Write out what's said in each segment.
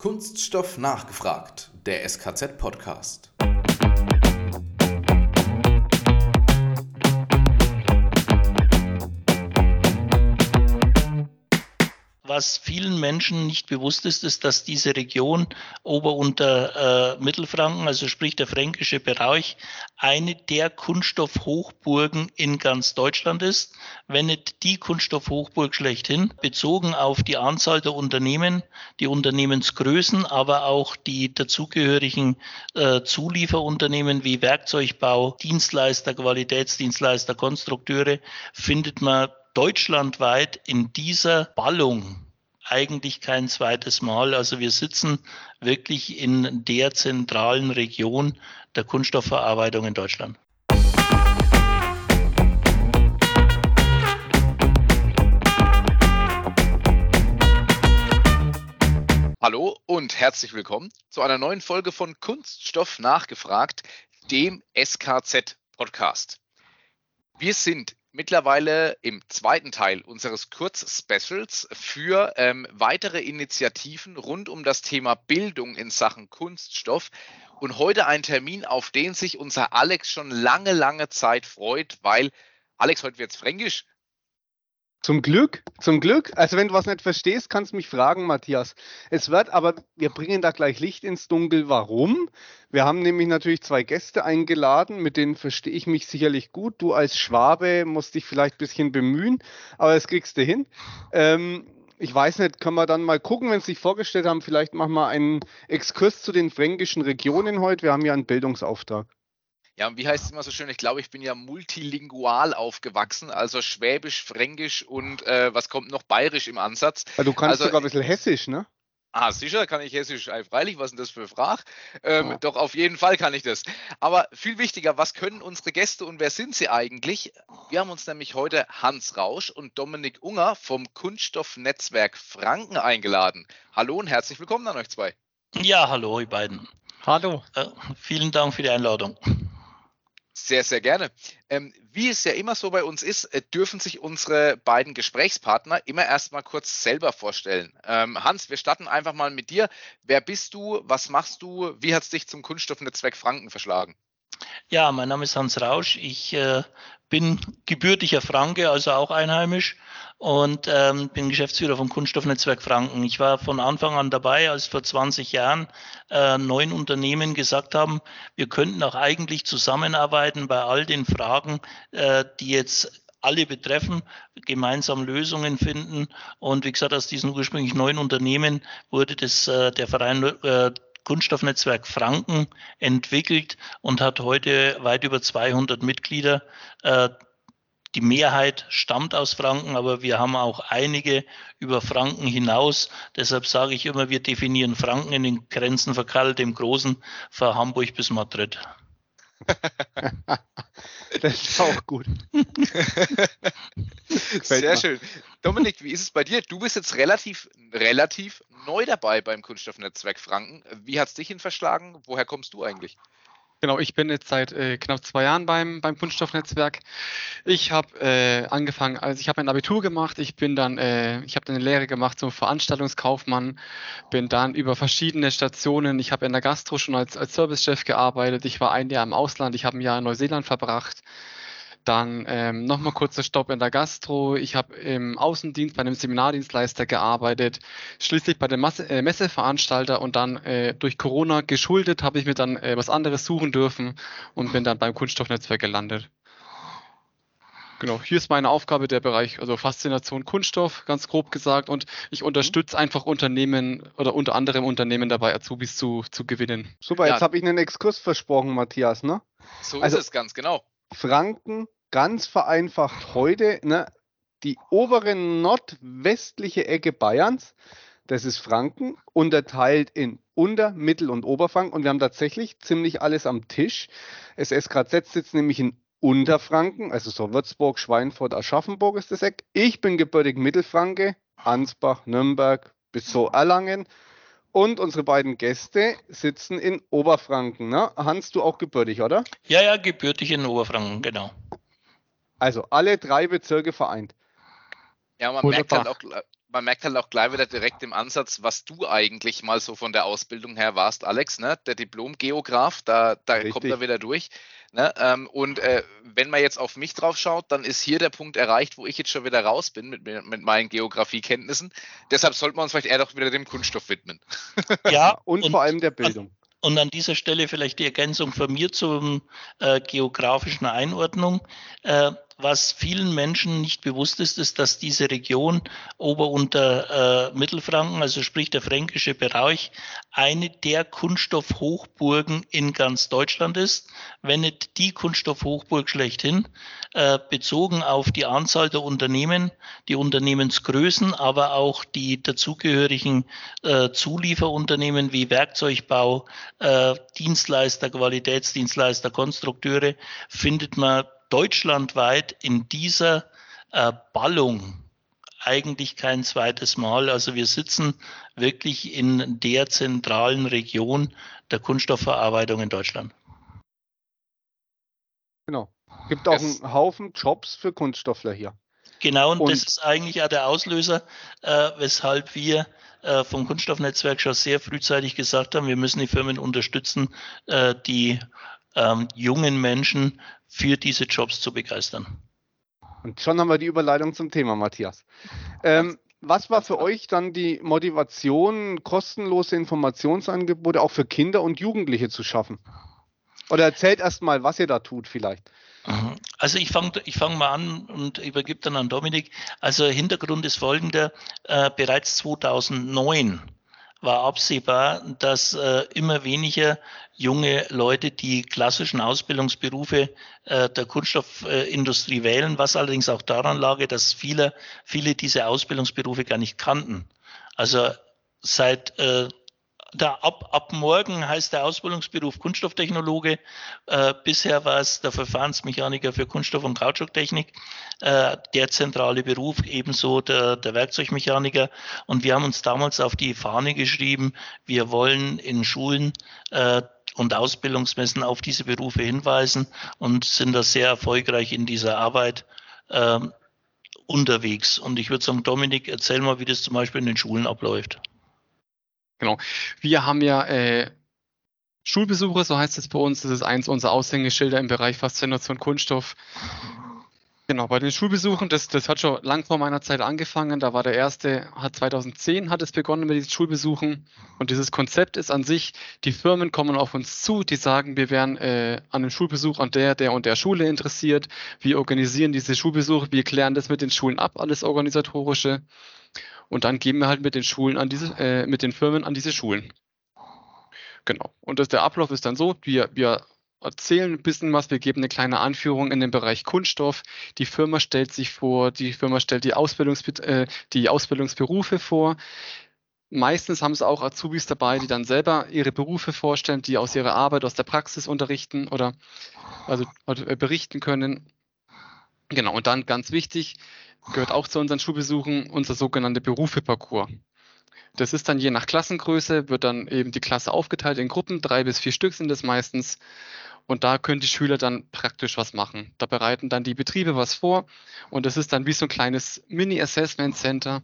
Kunststoff nachgefragt, der SKZ-Podcast. Was vielen Menschen nicht bewusst ist, ist, dass diese Region Ober- und äh, Mittelfranken, also sprich der fränkische Bereich, eine der Kunststoffhochburgen in ganz Deutschland ist, wenn nicht die Kunststoffhochburg schlechthin, bezogen auf die Anzahl der Unternehmen, die Unternehmensgrößen, aber auch die dazugehörigen äh, Zulieferunternehmen wie Werkzeugbau, Dienstleister, Qualitätsdienstleister, Konstrukteure, findet man deutschlandweit in dieser Ballung eigentlich kein zweites Mal. Also wir sitzen wirklich in der zentralen Region der Kunststoffverarbeitung in Deutschland. Hallo und herzlich willkommen zu einer neuen Folge von Kunststoff nachgefragt, dem SKZ Podcast. Wir sind mittlerweile im zweiten Teil unseres Kurz-Specials für ähm, weitere Initiativen rund um das Thema Bildung in Sachen Kunststoff. Und heute ein Termin, auf den sich unser Alex schon lange, lange Zeit freut, weil Alex, heute wird es fränkisch. Zum Glück, zum Glück. Also wenn du was nicht verstehst, kannst du mich fragen, Matthias. Es wird aber, wir bringen da gleich Licht ins Dunkel. Warum? Wir haben nämlich natürlich zwei Gäste eingeladen, mit denen verstehe ich mich sicherlich gut. Du als Schwabe musst dich vielleicht ein bisschen bemühen, aber das kriegst du hin. Ähm, ich weiß nicht, können wir dann mal gucken, wenn sie sich vorgestellt haben, vielleicht machen wir einen Exkurs zu den fränkischen Regionen heute. Wir haben ja einen Bildungsauftrag. Ja, und wie heißt es immer so schön? Ich glaube, ich bin ja multilingual aufgewachsen, also Schwäbisch, Fränkisch und äh, was kommt noch Bayerisch im Ansatz. Ja, du kannst also, sogar ein bisschen Hessisch, ne? Ah, sicher kann ich Hessisch. Freilich, was ist denn das für Frage? Ähm, ja. Doch, auf jeden Fall kann ich das. Aber viel wichtiger, was können unsere Gäste und wer sind sie eigentlich? Wir haben uns nämlich heute Hans Rausch und Dominik Unger vom Kunststoffnetzwerk Franken eingeladen. Hallo und herzlich willkommen an euch zwei. Ja, hallo, ihr beiden. Hallo. Äh, vielen Dank für die Einladung. Sehr, sehr gerne. Ähm, wie es ja immer so bei uns ist, äh, dürfen sich unsere beiden Gesprächspartner immer erstmal kurz selber vorstellen. Ähm, Hans, wir starten einfach mal mit dir. Wer bist du? Was machst du? Wie hat es dich zum Kunststoffnetzwerk Franken verschlagen? Ja, mein Name ist Hans Rausch. Ich äh, bin gebürtiger Franke, also auch einheimisch und ähm, bin Geschäftsführer vom Kunststoffnetzwerk Franken. Ich war von Anfang an dabei, als vor 20 Jahren äh, neun Unternehmen gesagt haben, wir könnten auch eigentlich zusammenarbeiten bei all den Fragen, äh, die jetzt alle betreffen, gemeinsam Lösungen finden. Und wie gesagt, aus diesen ursprünglich neun Unternehmen wurde das, äh, der Verein äh, Kunststoffnetzwerk Franken entwickelt und hat heute weit über 200 Mitglieder. Äh, die Mehrheit stammt aus Franken, aber wir haben auch einige über Franken hinaus. Deshalb sage ich immer, wir definieren Franken in den Grenzen von Karl dem Großen, von Hamburg bis Madrid. das ist auch gut. Sehr schön. Dominik, wie ist es bei dir? Du bist jetzt relativ, relativ neu dabei beim Kunststoffnetzwerk Franken. Wie hat es dich hin verschlagen? Woher kommst du eigentlich? Genau, ich bin jetzt seit äh, knapp zwei Jahren beim, beim Kunststoffnetzwerk. Ich habe äh, angefangen, also ich habe mein Abitur gemacht, ich bin dann, äh, ich habe dann eine Lehre gemacht zum Veranstaltungskaufmann, bin dann über verschiedene Stationen, ich habe in der Gastro schon als, als Servicechef gearbeitet, ich war ein Jahr im Ausland, ich habe ein Jahr in Neuseeland verbracht, dann ähm, nochmal kurzer Stopp in der Gastro. Ich habe im Außendienst bei einem Seminardienstleister gearbeitet, schließlich bei dem Masse, äh, Messeveranstalter und dann äh, durch Corona geschuldet habe ich mir dann äh, was anderes suchen dürfen und bin dann beim Kunststoffnetzwerk gelandet. Genau, hier ist meine Aufgabe der Bereich, also Faszination Kunststoff, ganz grob gesagt. Und ich unterstütze einfach Unternehmen oder unter anderem Unternehmen dabei, Azubis zu, zu gewinnen. Super, ja. jetzt habe ich einen Exkurs versprochen, Matthias, ne? So also, ist es ganz genau. Franken ganz vereinfacht heute, ne, die obere nordwestliche Ecke Bayerns, das ist Franken, unterteilt in Unter-, Mittel- und Oberfranken. Und wir haben tatsächlich ziemlich alles am Tisch. SSKZ sitzt nämlich in Unterfranken, also so Würzburg, Schweinfurt, Aschaffenburg ist das Eck. Ich bin gebürtig Mittelfranke, Ansbach, Nürnberg bis so Erlangen. Und unsere beiden Gäste sitzen in Oberfranken. Ne? Hans, du auch gebürtig, oder? Ja, ja, gebürtig in Oberfranken, genau. Also alle drei Bezirke vereint. Ja, man merkt, halt auch, man merkt halt auch gleich wieder direkt im Ansatz, was du eigentlich mal so von der Ausbildung her warst, Alex, ne? Der Diplom-Geograf, da, da kommt er wieder durch. Ne? Ähm, und äh, wenn man jetzt auf mich drauf schaut, dann ist hier der Punkt erreicht, wo ich jetzt schon wieder raus bin mit, mit meinen Geografiekenntnissen. Deshalb sollten wir uns vielleicht eher doch wieder dem Kunststoff widmen. Ja, und, und vor allem der Bildung. Und an dieser Stelle vielleicht die Ergänzung von mir zur äh, geografischen Einordnung. Äh, was vielen Menschen nicht bewusst ist, ist, dass diese Region Ober- und äh, Mittelfranken, also sprich der fränkische Bereich, eine der Kunststoffhochburgen in ganz Deutschland ist, wenn nicht die Kunststoffhochburg schlechthin, äh, bezogen auf die Anzahl der Unternehmen, die Unternehmensgrößen, aber auch die dazugehörigen äh, Zulieferunternehmen wie Werkzeugbau, äh, Dienstleister, Qualitätsdienstleister, Konstrukteure, findet man deutschlandweit in dieser äh, Ballung eigentlich kein zweites Mal. Also wir sitzen wirklich in der zentralen Region der Kunststoffverarbeitung in Deutschland. Genau. Gibt auch einen Haufen Jobs für Kunststoffler hier. Genau, und, und das ist eigentlich auch der Auslöser, äh, weshalb wir äh, vom Kunststoffnetzwerk schon sehr frühzeitig gesagt haben, wir müssen die Firmen unterstützen, äh, die ähm, jungen Menschen für diese Jobs zu begeistern. Und schon haben wir die Überleitung zum Thema, Matthias. Ähm, was war für euch dann die Motivation, kostenlose Informationsangebote auch für Kinder und Jugendliche zu schaffen? Oder erzählt erst mal, was ihr da tut vielleicht. Also ich fange ich fang mal an und übergebe dann an Dominik. Also Hintergrund ist folgender. Äh, bereits 2009 war absehbar, dass äh, immer weniger junge Leute die klassischen Ausbildungsberufe äh, der Kunststoffindustrie wählen, was allerdings auch daran lag, dass viele, viele diese Ausbildungsberufe gar nicht kannten. Also seit äh, da ab, ab morgen heißt der Ausbildungsberuf Kunststofftechnologe. Äh, bisher war es der Verfahrensmechaniker für Kunststoff- und Kautschuktechnik, äh, der zentrale Beruf, ebenso der, der Werkzeugmechaniker. Und wir haben uns damals auf die Fahne geschrieben, wir wollen in Schulen äh, und Ausbildungsmessen auf diese Berufe hinweisen und sind da sehr erfolgreich in dieser Arbeit äh, unterwegs. Und ich würde sagen, Dominik, erzähl mal, wie das zum Beispiel in den Schulen abläuft. Genau. Wir haben ja äh, Schulbesuche, so heißt es bei uns. Das ist eins unserer Aushängeschilder im Bereich Faszination Kunststoff. Genau, bei den Schulbesuchen, das, das hat schon lang vor meiner Zeit angefangen. Da war der erste, hat 2010 hat es begonnen mit diesen Schulbesuchen. Und dieses Konzept ist an sich, die Firmen kommen auf uns zu, die sagen, wir wären äh, an einem Schulbesuch an der, der und der Schule interessiert. Wir organisieren diese Schulbesuche, wir klären das mit den Schulen ab, alles organisatorische. Und dann gehen wir halt mit den Schulen an diese, äh, mit den Firmen an diese Schulen. Genau. Und das, der Ablauf ist dann so, wir, wir erzählen ein bisschen was, wir geben eine kleine Anführung in den Bereich Kunststoff. Die Firma stellt sich vor, die Firma stellt die, Ausbildungs, äh, die Ausbildungsberufe vor. Meistens haben sie auch Azubis dabei, die dann selber ihre Berufe vorstellen, die aus ihrer Arbeit, aus der Praxis unterrichten oder also, also berichten können. Genau, und dann ganz wichtig, gehört auch zu unseren Schulbesuchen unser sogenannter Berufeparcours. Das ist dann je nach Klassengröße, wird dann eben die Klasse aufgeteilt in Gruppen, drei bis vier Stück sind es meistens. Und da können die Schüler dann praktisch was machen. Da bereiten dann die Betriebe was vor und das ist dann wie so ein kleines Mini-Assessment Center.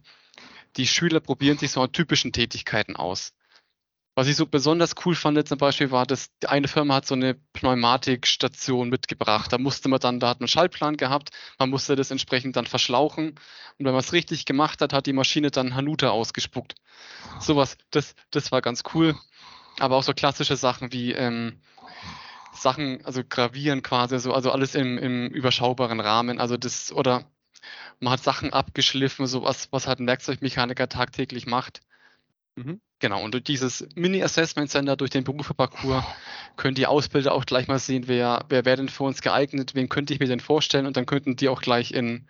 Die Schüler probieren sich so an typischen Tätigkeiten aus. Was ich so besonders cool fand zum Beispiel war, dass die eine Firma hat so eine Pneumatikstation mitgebracht. Da musste man dann, da hat man einen Schaltplan gehabt, man musste das entsprechend dann verschlauchen. Und wenn man es richtig gemacht hat, hat die Maschine dann Hanuta ausgespuckt. Sowas, das, das war ganz cool. Aber auch so klassische Sachen wie ähm, Sachen, also gravieren quasi, so, also alles im, im überschaubaren Rahmen. Also das, oder man hat Sachen abgeschliffen, sowas, was halt ein Werkzeugmechaniker tagtäglich macht. Mhm. Genau, und durch dieses Mini-Assessment Center, durch den Berufeparcours, können die Ausbilder auch gleich mal sehen, wer, wer wäre denn für uns geeignet, wen könnte ich mir denn vorstellen und dann könnten die auch gleich in,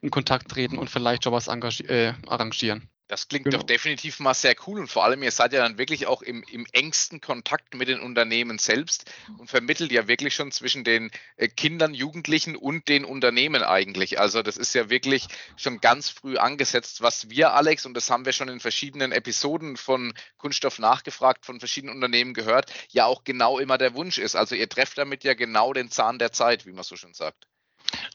in Kontakt treten und vielleicht schon was äh, arrangieren. Das klingt genau. doch definitiv mal sehr cool und vor allem, ihr seid ja dann wirklich auch im, im engsten Kontakt mit den Unternehmen selbst und vermittelt ja wirklich schon zwischen den äh, Kindern, Jugendlichen und den Unternehmen eigentlich. Also das ist ja wirklich schon ganz früh angesetzt, was wir, Alex, und das haben wir schon in verschiedenen Episoden von Kunststoff nachgefragt, von verschiedenen Unternehmen gehört, ja auch genau immer der Wunsch ist. Also ihr trefft damit ja genau den Zahn der Zeit, wie man so schön sagt.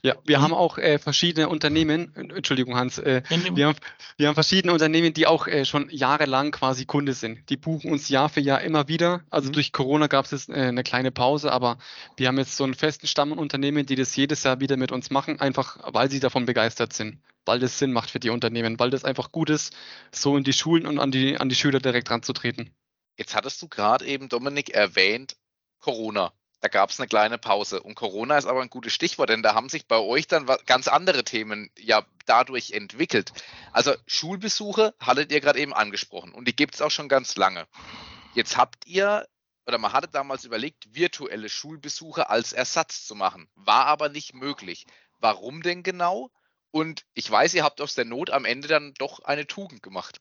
Ja, wir mhm. haben auch äh, verschiedene Unternehmen, Entschuldigung Hans, äh, wir, haben, wir haben verschiedene Unternehmen, die auch äh, schon jahrelang quasi Kunde sind. Die buchen uns Jahr für Jahr immer wieder. Also mhm. durch Corona gab es jetzt äh, eine kleine Pause, aber wir haben jetzt so einen festen Stamm an Unternehmen, die das jedes Jahr wieder mit uns machen, einfach weil sie davon begeistert sind, weil das Sinn macht für die Unternehmen, weil das einfach gut ist, so in die Schulen und an die, an die Schüler direkt ranzutreten. Jetzt hattest du gerade eben, Dominik, erwähnt, Corona. Da gab es eine kleine Pause. Und Corona ist aber ein gutes Stichwort, denn da haben sich bei euch dann ganz andere Themen ja dadurch entwickelt. Also Schulbesuche hattet ihr gerade eben angesprochen und die gibt es auch schon ganz lange. Jetzt habt ihr oder man hatte damals überlegt, virtuelle Schulbesuche als Ersatz zu machen. War aber nicht möglich. Warum denn genau? Und ich weiß, ihr habt aus der Not am Ende dann doch eine Tugend gemacht.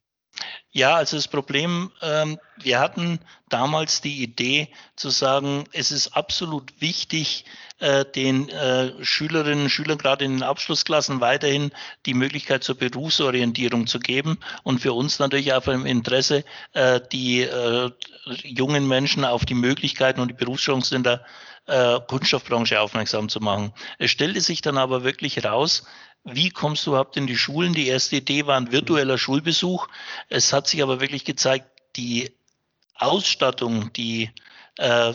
Ja, also das Problem, ähm, wir hatten damals die Idee zu sagen, es ist absolut wichtig, äh, den äh, Schülerinnen und Schülern gerade in den Abschlussklassen weiterhin die Möglichkeit zur Berufsorientierung zu geben und für uns natürlich auch im Interesse, äh, die äh, jungen Menschen auf die Möglichkeiten und die Berufschancen in der äh, Kunststoffbranche aufmerksam zu machen. Es stellte sich dann aber wirklich heraus, wie kommst du überhaupt in die Schulen? Die erste Idee war ein virtueller Schulbesuch. Es hat sich aber wirklich gezeigt, die Ausstattung, die äh,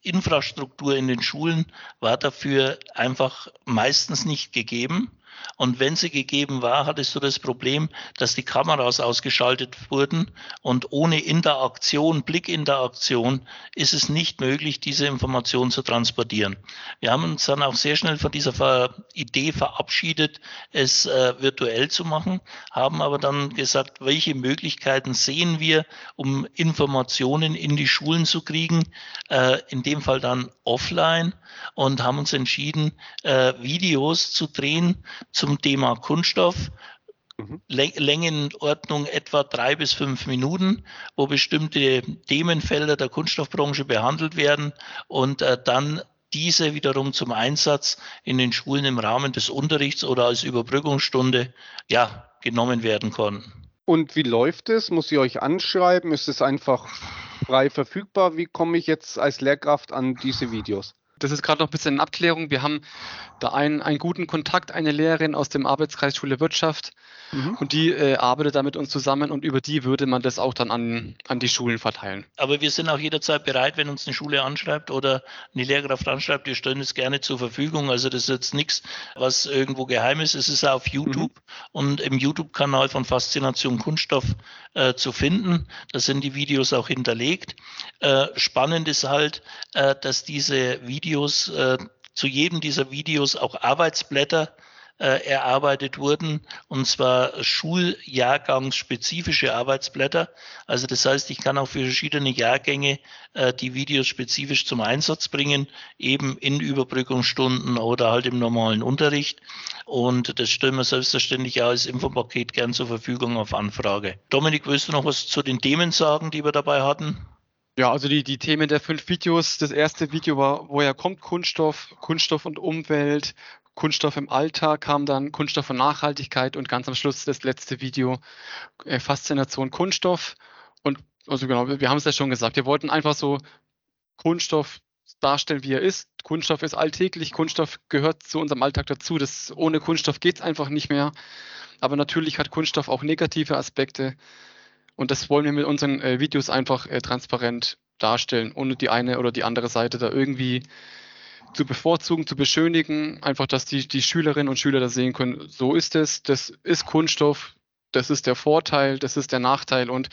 Infrastruktur in den Schulen war dafür einfach meistens nicht gegeben. Und wenn sie gegeben war, hattest du das Problem, dass die Kameras ausgeschaltet wurden und ohne Interaktion, Blickinteraktion ist es nicht möglich, diese Information zu transportieren. Wir haben uns dann auch sehr schnell von dieser Idee verabschiedet, es äh, virtuell zu machen, haben aber dann gesagt, welche Möglichkeiten sehen wir, um Informationen in die Schulen zu kriegen, äh, in dem Fall dann offline und haben uns entschieden, äh, Videos zu drehen, zum Thema Kunststoff. Mhm. Längenordnung etwa drei bis fünf Minuten, wo bestimmte Themenfelder der Kunststoffbranche behandelt werden und äh, dann diese wiederum zum Einsatz in den Schulen im Rahmen des Unterrichts oder als Überbrückungsstunde ja, genommen werden konnten. Und wie läuft es? Muss ich euch anschreiben? Ist es einfach frei verfügbar? Wie komme ich jetzt als Lehrkraft an diese Videos? Das ist gerade noch ein bisschen in Abklärung. Wir haben da einen, einen guten Kontakt, eine Lehrerin aus dem Arbeitskreis Schule Wirtschaft mhm. und die äh, arbeitet da mit uns zusammen und über die würde man das auch dann an, an die Schulen verteilen. Aber wir sind auch jederzeit bereit, wenn uns eine Schule anschreibt oder eine Lehrkraft anschreibt, wir stellen es gerne zur Verfügung. Also das ist jetzt nichts, was irgendwo geheim ist. Es ist auf YouTube mhm. und im YouTube-Kanal von Faszination Kunststoff äh, zu finden. Da sind die Videos auch hinterlegt. Äh, spannend ist halt, äh, dass diese Videos äh, zu jedem dieser Videos auch Arbeitsblätter äh, erarbeitet wurden, und zwar schuljahrgangsspezifische Arbeitsblätter. Also das heißt, ich kann auch für verschiedene Jahrgänge äh, die Videos spezifisch zum Einsatz bringen, eben in Überbrückungsstunden oder halt im normalen Unterricht. Und das stellen wir selbstverständlich auch als Infopaket gern zur Verfügung auf Anfrage. Dominik, willst du noch was zu den Themen sagen, die wir dabei hatten? Ja, also die, die Themen der fünf Videos. Das erste Video war, woher kommt Kunststoff, Kunststoff und Umwelt, Kunststoff im Alltag kam dann Kunststoff und Nachhaltigkeit und ganz am Schluss das letzte Video äh, Faszination Kunststoff. Und also genau, wir haben es ja schon gesagt, wir wollten einfach so Kunststoff darstellen, wie er ist. Kunststoff ist alltäglich, Kunststoff gehört zu unserem Alltag dazu. Das, ohne Kunststoff geht es einfach nicht mehr. Aber natürlich hat Kunststoff auch negative Aspekte. Und das wollen wir mit unseren äh, Videos einfach äh, transparent darstellen, ohne die eine oder die andere Seite da irgendwie zu bevorzugen, zu beschönigen. Einfach, dass die, die Schülerinnen und Schüler das sehen können. So ist es, das ist Kunststoff, das ist der Vorteil, das ist der Nachteil und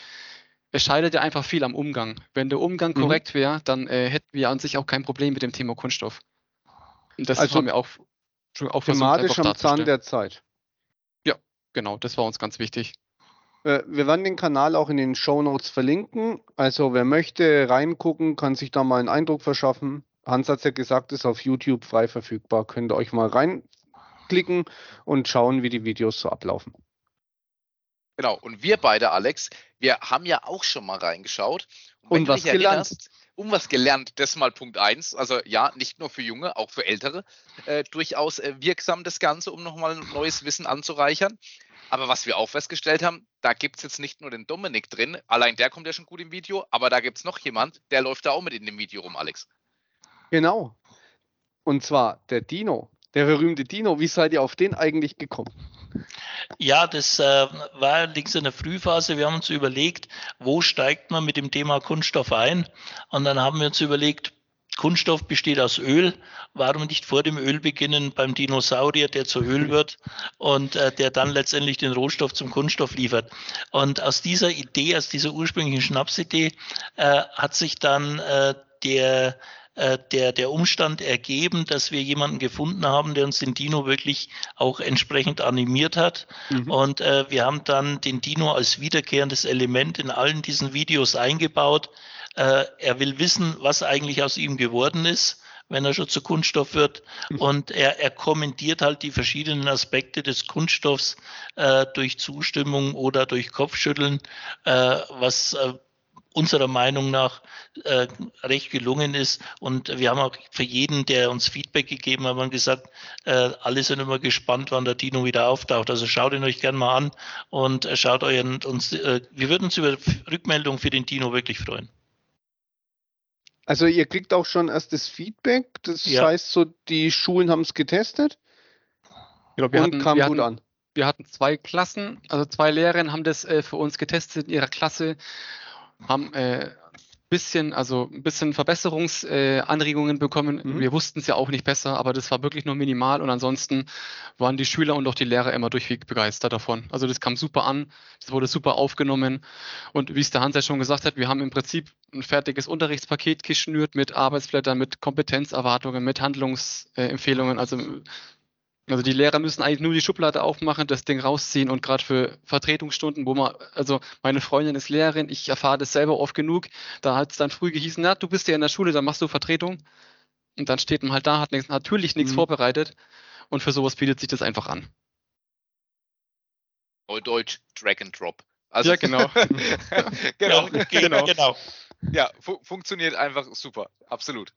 es scheidet ja einfach viel am Umgang. Wenn der Umgang mhm. korrekt wäre, dann äh, hätten wir an sich auch kein Problem mit dem Thema Kunststoff. Und das also haben wir auch, auch thematisch am Zahn der Zeit. Ja, genau, das war uns ganz wichtig. Äh, wir werden den Kanal auch in den Show Notes verlinken. Also wer möchte reingucken, kann sich da mal einen Eindruck verschaffen. Hans hat es ja gesagt, ist auf YouTube frei verfügbar. Könnt ihr euch mal reinklicken und schauen, wie die Videos so ablaufen. Genau, und wir beide, Alex, wir haben ja auch schon mal reingeschaut. Und, und was gelernt. Um was gelernt, das mal Punkt 1. Also ja, nicht nur für Junge, auch für Ältere. Äh, durchaus äh, wirksam das Ganze, um nochmal neues Wissen anzureichern. Aber was wir auch festgestellt haben, da gibt es jetzt nicht nur den Dominik drin, allein der kommt ja schon gut im Video, aber da gibt es noch jemand, der läuft da auch mit in dem Video rum, Alex. Genau. Und zwar der Dino. Der berühmte Dino, wie seid ihr auf den eigentlich gekommen? Ja, das äh, war allerdings in der Frühphase. Wir haben uns überlegt, wo steigt man mit dem Thema Kunststoff ein? Und dann haben wir uns überlegt, Kunststoff besteht aus Öl. Warum nicht vor dem Öl beginnen beim Dinosaurier, der zu Öl wird und äh, der dann letztendlich den Rohstoff zum Kunststoff liefert? Und aus dieser Idee, aus dieser ursprünglichen Schnapsidee, äh, hat sich dann äh, der äh, der, der Umstand ergeben, dass wir jemanden gefunden haben, der uns den Dino wirklich auch entsprechend animiert hat. Mhm. Und äh, wir haben dann den Dino als wiederkehrendes Element in allen diesen Videos eingebaut. Äh, er will wissen, was eigentlich aus ihm geworden ist wenn er schon zu Kunststoff wird. Mhm. Und er, er kommentiert halt die verschiedenen Aspekte des Kunststoffs äh, durch Zustimmung oder durch Kopfschütteln, äh, was äh, unserer Meinung nach äh, recht gelungen ist. Und wir haben auch für jeden, der uns Feedback gegeben hat, gesagt, äh, alle sind immer gespannt, wann der Dino wieder auftaucht. Also schaut ihn euch gerne mal an und äh, schaut euch uns, äh, wir würden uns über Rückmeldung für den Dino wirklich freuen. Also ihr kriegt auch schon erstes Feedback, das ja. heißt so, die Schulen haben es getestet ja, wir und hatten, kam wir gut hatten, an. Wir hatten zwei Klassen, also zwei Lehrerinnen haben das äh, für uns getestet in ihrer Klasse haben äh, bisschen, also ein bisschen Verbesserungsanregungen äh, bekommen. Mhm. Wir wussten es ja auch nicht besser, aber das war wirklich nur minimal und ansonsten waren die Schüler und auch die Lehrer immer durchweg begeistert davon. Also das kam super an, das wurde super aufgenommen und wie es der Hans ja schon gesagt hat, wir haben im Prinzip ein fertiges Unterrichtspaket geschnürt mit Arbeitsblättern, mit Kompetenzerwartungen, mit Handlungsempfehlungen. Also also die Lehrer müssen eigentlich nur die Schublade aufmachen, das Ding rausziehen und gerade für Vertretungsstunden, wo man, also meine Freundin ist Lehrerin, ich erfahre das selber oft genug, da hat es dann früh gehießen, na, du bist ja in der Schule, dann machst du Vertretung. Und dann steht man halt da, hat nichts, natürlich nichts mhm. vorbereitet und für sowas bietet sich das einfach an. Deutsch Drag and Drop. Also, ja, genau. genau. genau. genau. Ja, fu funktioniert einfach super, absolut.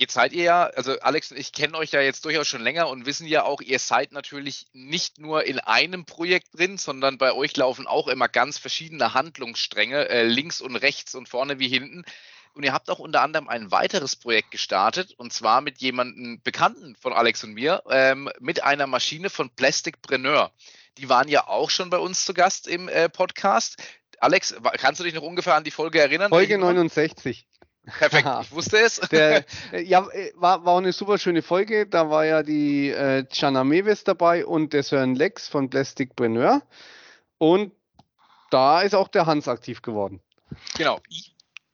Jetzt seid ihr ja, also Alex und ich kennen euch ja jetzt durchaus schon länger und wissen ja auch, ihr seid natürlich nicht nur in einem Projekt drin, sondern bei euch laufen auch immer ganz verschiedene Handlungsstränge, äh, links und rechts und vorne wie hinten. Und ihr habt auch unter anderem ein weiteres Projekt gestartet und zwar mit jemandem Bekannten von Alex und mir, ähm, mit einer Maschine von Plasticpreneur. Die waren ja auch schon bei uns zu Gast im äh, Podcast. Alex, kannst du dich noch ungefähr an die Folge erinnern? Folge 69. Perfekt, ich wusste es. Der, äh, ja, äh, war, war eine super schöne Folge. Da war ja die äh, Jana Mewes dabei und der Sören Lex von Plasticpreneur. Und da ist auch der Hans aktiv geworden. Genau.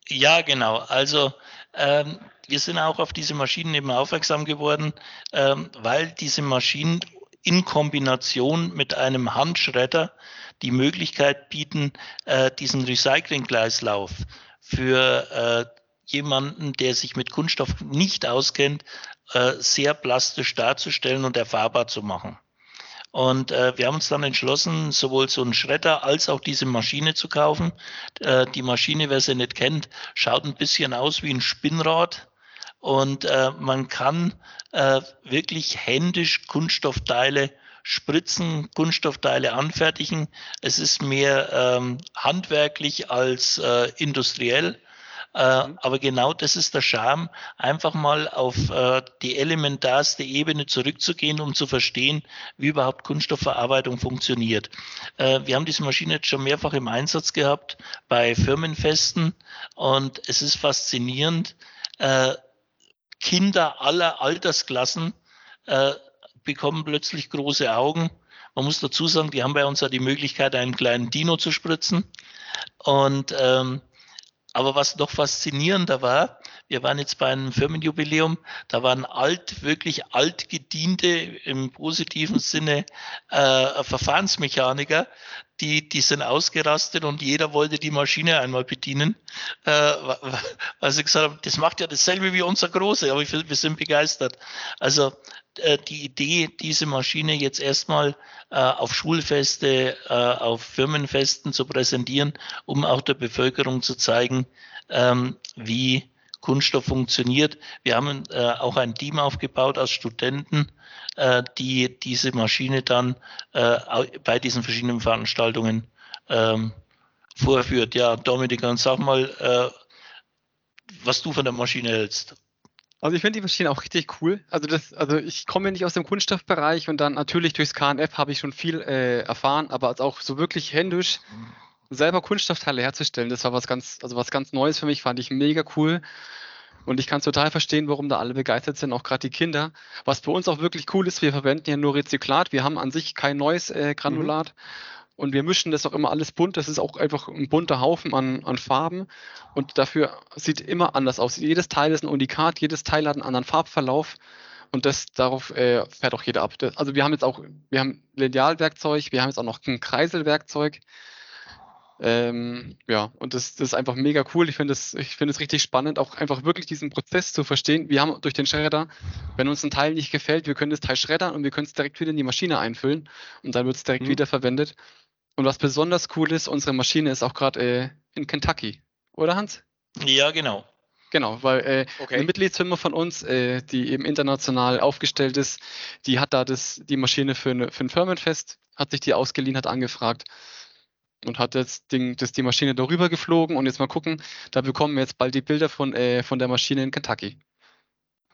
Ja, genau. Also ähm, wir sind auch auf diese Maschinen eben aufmerksam geworden, ähm, weil diese Maschinen in Kombination mit einem Handschredder die Möglichkeit bieten, äh, diesen Recyclingkreislauf für äh, jemanden, der sich mit Kunststoff nicht auskennt, äh, sehr plastisch darzustellen und erfahrbar zu machen. Und äh, wir haben uns dann entschlossen, sowohl so einen Schredder als auch diese Maschine zu kaufen. Äh, die Maschine, wer sie nicht kennt, schaut ein bisschen aus wie ein Spinnrad. Und äh, man kann äh, wirklich händisch Kunststoffteile spritzen, Kunststoffteile anfertigen. Es ist mehr ähm, handwerklich als äh, industriell. Äh, mhm. aber genau das ist der Charme, einfach mal auf äh, die elementarste Ebene zurückzugehen, um zu verstehen, wie überhaupt Kunststoffverarbeitung funktioniert. Äh, wir haben diese Maschine jetzt schon mehrfach im Einsatz gehabt bei Firmenfesten und es ist faszinierend. Äh, Kinder aller Altersklassen äh, bekommen plötzlich große Augen. Man muss dazu sagen, die haben bei uns ja die Möglichkeit, einen kleinen Dino zu spritzen. Und ähm, aber was noch faszinierender war, wir waren jetzt bei einem Firmenjubiläum, da waren alt, wirklich altgediente, im positiven Sinne äh, Verfahrensmechaniker, die, die sind ausgerastet und jeder wollte die Maschine einmal bedienen, äh, weil sie gesagt haben, das macht ja dasselbe wie unser Große, aber wir sind begeistert. Also die Idee, diese Maschine jetzt erstmal äh, auf Schulfeste, äh, auf Firmenfesten zu präsentieren, um auch der Bevölkerung zu zeigen, ähm, wie Kunststoff funktioniert. Wir haben äh, auch ein Team aufgebaut aus Studenten, äh, die diese Maschine dann äh, bei diesen verschiedenen Veranstaltungen ähm, vorführt. Ja, Dominik, sag mal, äh, was du von der Maschine hältst. Also ich finde die Maschine auch richtig cool. Also das, also ich komme nicht aus dem Kunststoffbereich und dann natürlich durchs KNF habe ich schon viel äh, erfahren, aber als auch so wirklich händisch selber Kunststoffteile herzustellen, das war was ganz, also was ganz Neues für mich, fand ich mega cool. Und ich kann total verstehen, warum da alle begeistert sind, auch gerade die Kinder. Was bei uns auch wirklich cool ist, wir verwenden ja nur Rezyklat. Wir haben an sich kein neues äh, Granulat. Mhm. Und wir mischen das auch immer alles bunt. Das ist auch einfach ein bunter Haufen an, an Farben. Und dafür sieht immer anders aus. Jedes Teil ist ein Unikat, jedes Teil hat einen anderen Farbverlauf. Und das darauf äh, fährt auch jeder ab. Das, also wir haben jetzt auch, wir haben Linealwerkzeug, wir haben jetzt auch noch ein Kreiselwerkzeug. Ähm, ja, und das, das, ist einfach mega cool. Ich finde es find richtig spannend, auch einfach wirklich diesen Prozess zu verstehen. Wir haben durch den Schredder, wenn uns ein Teil nicht gefällt, wir können das Teil schreddern und wir können es direkt wieder in die Maschine einfüllen und dann wird es direkt mhm. wieder verwendet. Und was besonders cool ist, unsere Maschine ist auch gerade äh, in Kentucky, oder Hans? Ja, genau. Genau, weil äh, okay. eine Mitgliedsfirma von uns, äh, die eben international aufgestellt ist, die hat da das, die Maschine für, eine, für ein Firmenfest, hat sich die ausgeliehen, hat angefragt und hat jetzt Ding, das die Maschine darüber geflogen und jetzt mal gucken, da bekommen wir jetzt bald die Bilder von, äh, von der Maschine in Kentucky.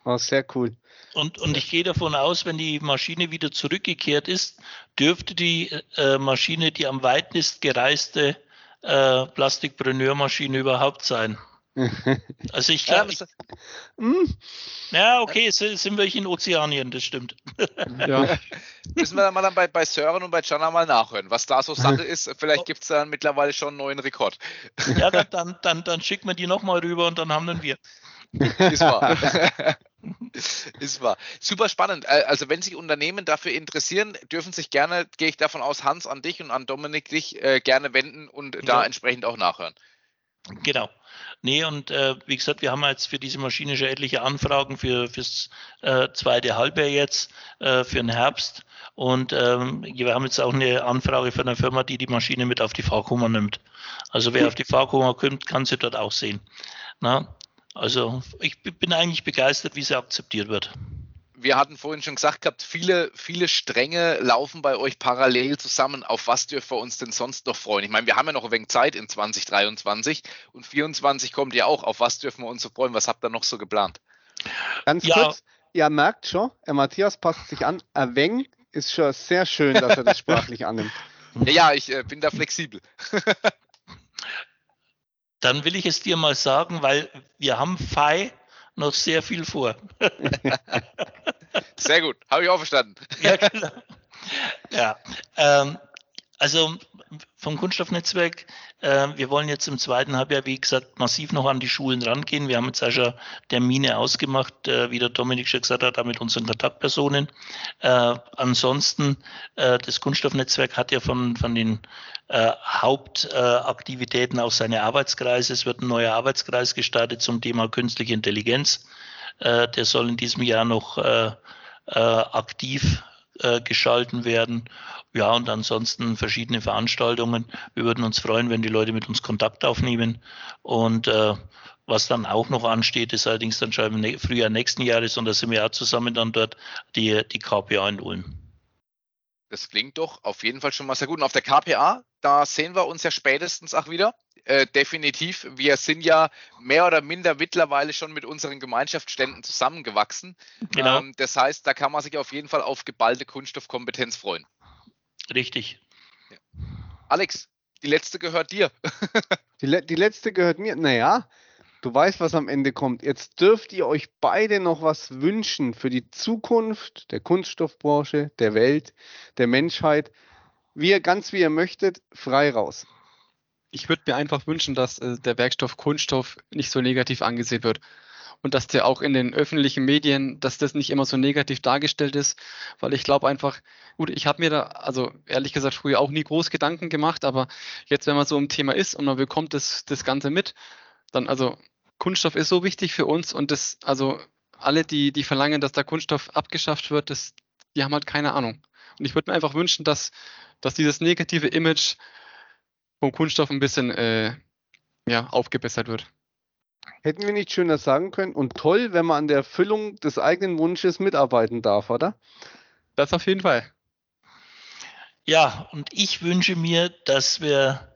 Oh, sehr cool. Und, und ich gehe davon aus, wenn die Maschine wieder zurückgekehrt ist, dürfte die äh, Maschine die am weitest gereiste äh, Plastikpreneurmaschine überhaupt sein. Also ich glaube, hm? ja, okay, sind wir in Ozeanien, das stimmt. Ja. Müssen wir dann mal bei, bei Sören und bei Jana mal nachhören, was da so Sache ist. Vielleicht gibt es dann mittlerweile schon einen neuen Rekord. Ja, dann, dann, dann, dann schicken wir die nochmal rüber und dann haben wir. Ist wahr. ist wahr. Super spannend. Äh, also wenn sich Unternehmen dafür interessieren, dürfen sich gerne, gehe ich davon aus, Hans an dich und an Dominik dich äh, gerne wenden und ja. da entsprechend auch nachhören. Genau. Nee, und äh, wie gesagt, wir haben jetzt für diese Maschine schon etliche Anfragen für fürs äh, zweite Halbjahr jetzt, äh, für den Herbst. Und ähm, wir haben jetzt auch eine Anfrage von einer Firma, die die Maschine mit auf die Fahrkummer nimmt. Also wer hm. auf die Fahrkummer kommt, kann sie dort auch sehen. Na? Also ich bin eigentlich begeistert, wie sie akzeptiert wird wir hatten vorhin schon gesagt gehabt, viele, viele Stränge laufen bei euch parallel zusammen. Auf was dürfen wir uns denn sonst noch freuen? Ich meine, wir haben ja noch ein wenig Zeit in 2023 und 2024 kommt ja auch. Auf was dürfen wir uns so freuen? Was habt ihr noch so geplant? Ganz ja. kurz, ihr merkt schon, der Matthias passt sich an. Ein wenig ist schon sehr schön, dass er das sprachlich annimmt. Ja, ja ich äh, bin da flexibel. Dann will ich es dir mal sagen, weil wir haben Fei noch sehr viel vor. sehr gut, habe ich auch verstanden. ja, genau. Ja, ähm, also vom Kunststoffnetzwerk, äh, wir wollen jetzt im zweiten Halbjahr, wie gesagt, massiv noch an die Schulen rangehen. Wir haben jetzt auch schon Termine ausgemacht, äh, wie der Dominik schon gesagt hat, mit unseren Kontaktpersonen. Äh, ansonsten, äh, das Kunststoffnetzwerk hat ja von, von den äh, Hauptaktivitäten auch seine Arbeitskreise. Es wird ein neuer Arbeitskreis gestartet zum Thema künstliche Intelligenz. Äh, der soll in diesem Jahr noch aktiv äh, geschalten werden. Ja, und ansonsten verschiedene Veranstaltungen. Wir würden uns freuen, wenn die Leute mit uns Kontakt aufnehmen. Und äh, was dann auch noch ansteht, ist allerdings dann schon im Frühjahr nächsten Jahres und da sind wir auch zusammen dann dort die, die KPA in Ulm. Das klingt doch auf jeden Fall schon mal sehr gut. Und auf der KPA, da sehen wir uns ja spätestens auch wieder. Äh, definitiv. Wir sind ja mehr oder minder mittlerweile schon mit unseren Gemeinschaftsständen zusammengewachsen. Genau. Ähm, das heißt, da kann man sich auf jeden Fall auf geballte Kunststoffkompetenz freuen. Richtig. Ja. Alex, die letzte gehört dir. die, le die letzte gehört mir. Naja, du weißt, was am Ende kommt. Jetzt dürft ihr euch beide noch was wünschen für die Zukunft der Kunststoffbranche, der Welt, der Menschheit. Wie ihr, ganz wie ihr möchtet, frei raus ich würde mir einfach wünschen, dass äh, der Werkstoff Kunststoff nicht so negativ angesehen wird. Und dass der auch in den öffentlichen Medien, dass das nicht immer so negativ dargestellt ist, weil ich glaube einfach, gut, ich habe mir da, also ehrlich gesagt, früher auch nie groß Gedanken gemacht, aber jetzt, wenn man so im Thema ist und man bekommt das, das Ganze mit, dann, also Kunststoff ist so wichtig für uns und das, also alle, die, die verlangen, dass der Kunststoff abgeschafft wird, das, die haben halt keine Ahnung. Und ich würde mir einfach wünschen, dass, dass dieses negative Image vom Kunststoff ein bisschen äh, ja, aufgebessert wird. Hätten wir nicht schöner sagen können und toll, wenn man an der Erfüllung des eigenen Wunsches mitarbeiten darf, oder? Das auf jeden Fall. Ja, und ich wünsche mir, dass wir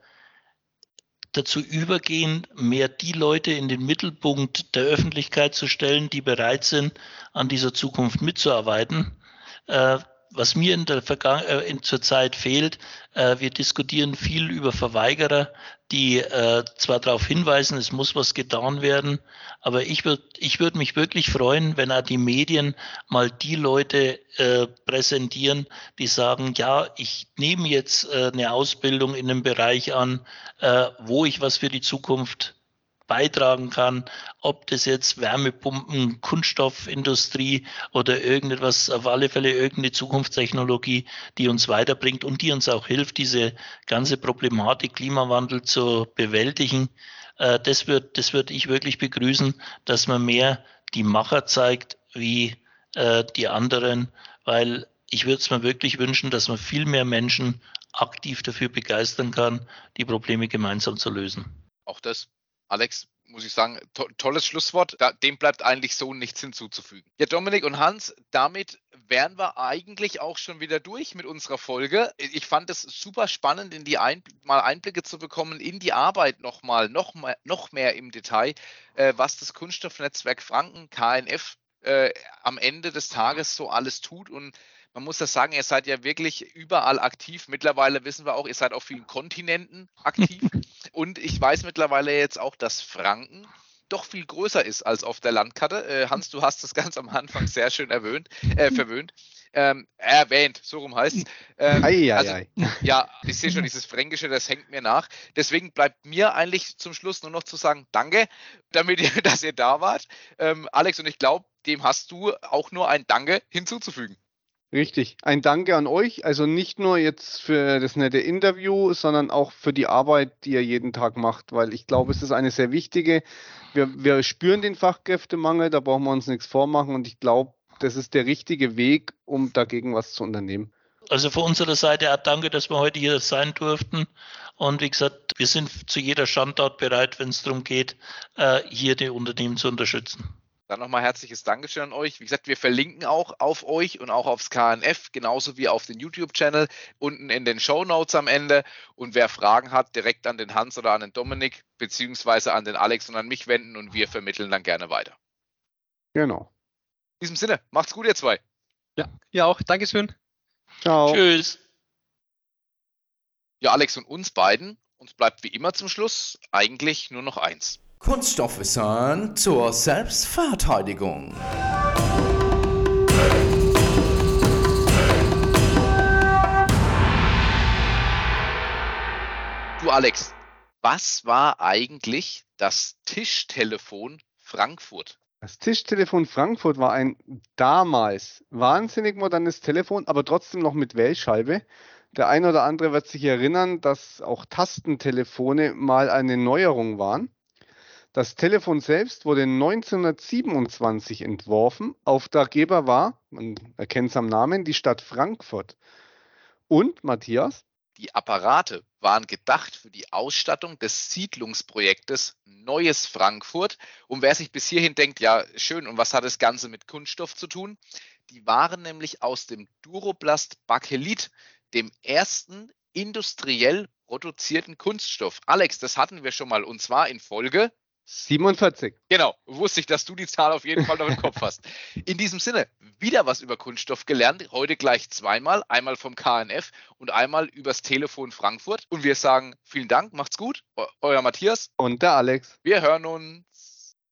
dazu übergehen, mehr die Leute in den Mittelpunkt der Öffentlichkeit zu stellen, die bereit sind, an dieser Zukunft mitzuarbeiten. Was mir in der Vergangen äh, in, zur Zeit fehlt, äh, wir diskutieren viel über Verweigerer, die äh, zwar darauf hinweisen, es muss was getan werden, aber ich würde ich würd mich wirklich freuen, wenn auch die Medien mal die Leute äh, präsentieren, die sagen, ja, ich nehme jetzt äh, eine Ausbildung in einem Bereich an, äh, wo ich was für die Zukunft beitragen kann, ob das jetzt Wärmepumpen, Kunststoffindustrie oder irgendetwas, auf alle Fälle irgendeine Zukunftstechnologie, die uns weiterbringt und die uns auch hilft, diese ganze Problematik Klimawandel zu bewältigen. Äh, das wird, das würde ich wirklich begrüßen, dass man mehr die Macher zeigt wie äh, die anderen, weil ich würde es mir wirklich wünschen, dass man viel mehr Menschen aktiv dafür begeistern kann, die Probleme gemeinsam zu lösen. Auch das Alex, muss ich sagen, to tolles Schlusswort. Da, dem bleibt eigentlich so nichts hinzuzufügen. Ja, Dominik und Hans, damit wären wir eigentlich auch schon wieder durch mit unserer Folge. Ich fand es super spannend, in die Ein mal Einblicke zu bekommen in die Arbeit nochmal, noch, noch mehr im Detail, äh, was das Kunststoffnetzwerk Franken, KNF, äh, am Ende des Tages so alles tut und man muss das sagen, ihr seid ja wirklich überall aktiv. Mittlerweile wissen wir auch, ihr seid auf vielen Kontinenten aktiv. Und ich weiß mittlerweile jetzt auch, dass Franken doch viel größer ist als auf der Landkarte. Äh, Hans, du hast das ganz am Anfang sehr schön erwähnt, äh, verwöhnt. Ähm, erwähnt, so rum heißt es. Ähm, ei, ei, also, ei. Ja, ich sehe schon, dieses Fränkische, das hängt mir nach. Deswegen bleibt mir eigentlich zum Schluss nur noch zu sagen, danke, damit ihr, dass ihr da wart. Ähm, Alex, und ich glaube, dem hast du auch nur ein Danke hinzuzufügen. Richtig. Ein Danke an euch. Also nicht nur jetzt für das nette Interview, sondern auch für die Arbeit, die ihr jeden Tag macht, weil ich glaube, es ist eine sehr wichtige. Wir, wir spüren den Fachkräftemangel, da brauchen wir uns nichts vormachen und ich glaube, das ist der richtige Weg, um dagegen was zu unternehmen. Also von unserer Seite auch danke, dass wir heute hier sein durften. Und wie gesagt, wir sind zu jeder Standort bereit, wenn es darum geht, äh, hier die Unternehmen zu unterstützen. Dann nochmal herzliches Dankeschön an euch. Wie gesagt, wir verlinken auch auf euch und auch aufs KNF, genauso wie auf den YouTube-Channel unten in den Show Notes am Ende. Und wer Fragen hat, direkt an den Hans oder an den Dominik, beziehungsweise an den Alex und an mich wenden und wir vermitteln dann gerne weiter. Genau. In diesem Sinne, macht's gut, ihr zwei. Ja, ihr auch. Dankeschön. Ciao. Tschüss. Ja, Alex und uns beiden, uns bleibt wie immer zum Schluss eigentlich nur noch eins. Kunststoffwissern zur Selbstverteidigung. Du Alex, was war eigentlich das Tischtelefon Frankfurt? Das Tischtelefon Frankfurt war ein damals wahnsinnig modernes Telefon, aber trotzdem noch mit Wählscheibe. Der eine oder andere wird sich erinnern, dass auch Tastentelefone mal eine Neuerung waren. Das Telefon selbst wurde 1927 entworfen. Auftraggeber war, man erkennt es am Namen, die Stadt Frankfurt. Und, Matthias? Die Apparate waren gedacht für die Ausstattung des Siedlungsprojektes Neues Frankfurt. Und wer sich bis hierhin denkt, ja, schön, und was hat das Ganze mit Kunststoff zu tun? Die waren nämlich aus dem Duroplast Bakelit, dem ersten industriell produzierten Kunststoff. Alex, das hatten wir schon mal und zwar in Folge 47. Genau, wusste ich, dass du die Zahl auf jeden Fall noch im Kopf hast. In diesem Sinne, wieder was über Kunststoff gelernt. Heute gleich zweimal. Einmal vom KNF und einmal übers Telefon Frankfurt. Und wir sagen vielen Dank, macht's gut. Euer Matthias. Und der Alex. Wir hören uns.